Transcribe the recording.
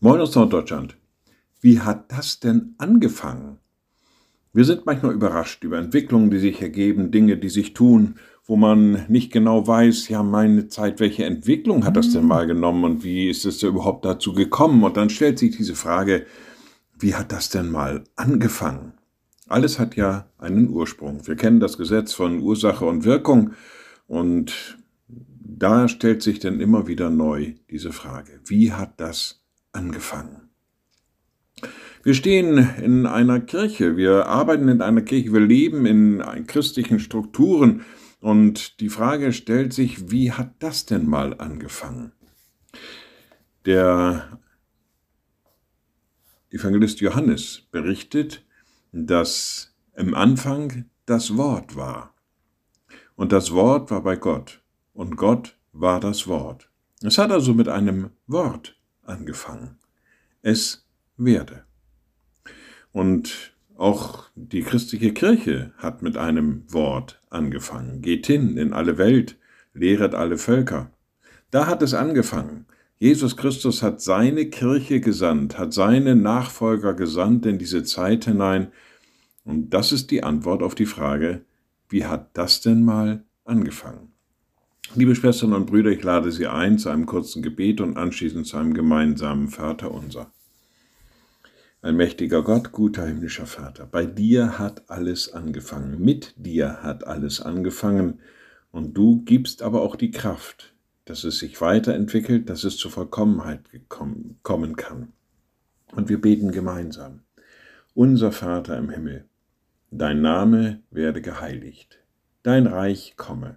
Moin aus Norddeutschland. Wie hat das denn angefangen? Wir sind manchmal überrascht über Entwicklungen, die sich ergeben, Dinge, die sich tun, wo man nicht genau weiß, ja, meine Zeit, welche Entwicklung hat das denn mal genommen und wie ist es überhaupt dazu gekommen? Und dann stellt sich diese Frage, wie hat das denn mal angefangen? Alles hat ja einen Ursprung. Wir kennen das Gesetz von Ursache und Wirkung und da stellt sich dann immer wieder neu diese Frage, wie hat das angefangen? Wir stehen in einer Kirche, wir arbeiten in einer Kirche, wir leben in christlichen Strukturen und die Frage stellt sich, wie hat das denn mal angefangen? Der Evangelist Johannes berichtet, dass im Anfang das Wort war. Und das Wort war bei Gott. Und Gott war das Wort. Es hat also mit einem Wort angefangen. Es werde. Und auch die christliche Kirche hat mit einem Wort angefangen. Geht hin in alle Welt, lehret alle Völker. Da hat es angefangen. Jesus Christus hat seine Kirche gesandt, hat seine Nachfolger gesandt in diese Zeit hinein. Und das ist die Antwort auf die Frage, wie hat das denn mal angefangen? Liebe Schwestern und Brüder, ich lade Sie ein zu einem kurzen Gebet und anschließend zu einem gemeinsamen Vater unser. Ein mächtiger Gott, guter himmlischer Vater, bei dir hat alles angefangen, mit dir hat alles angefangen, und du gibst aber auch die Kraft, dass es sich weiterentwickelt, dass es zur Vollkommenheit kommen kann. Und wir beten gemeinsam. Unser Vater im Himmel, dein Name werde geheiligt, dein Reich komme,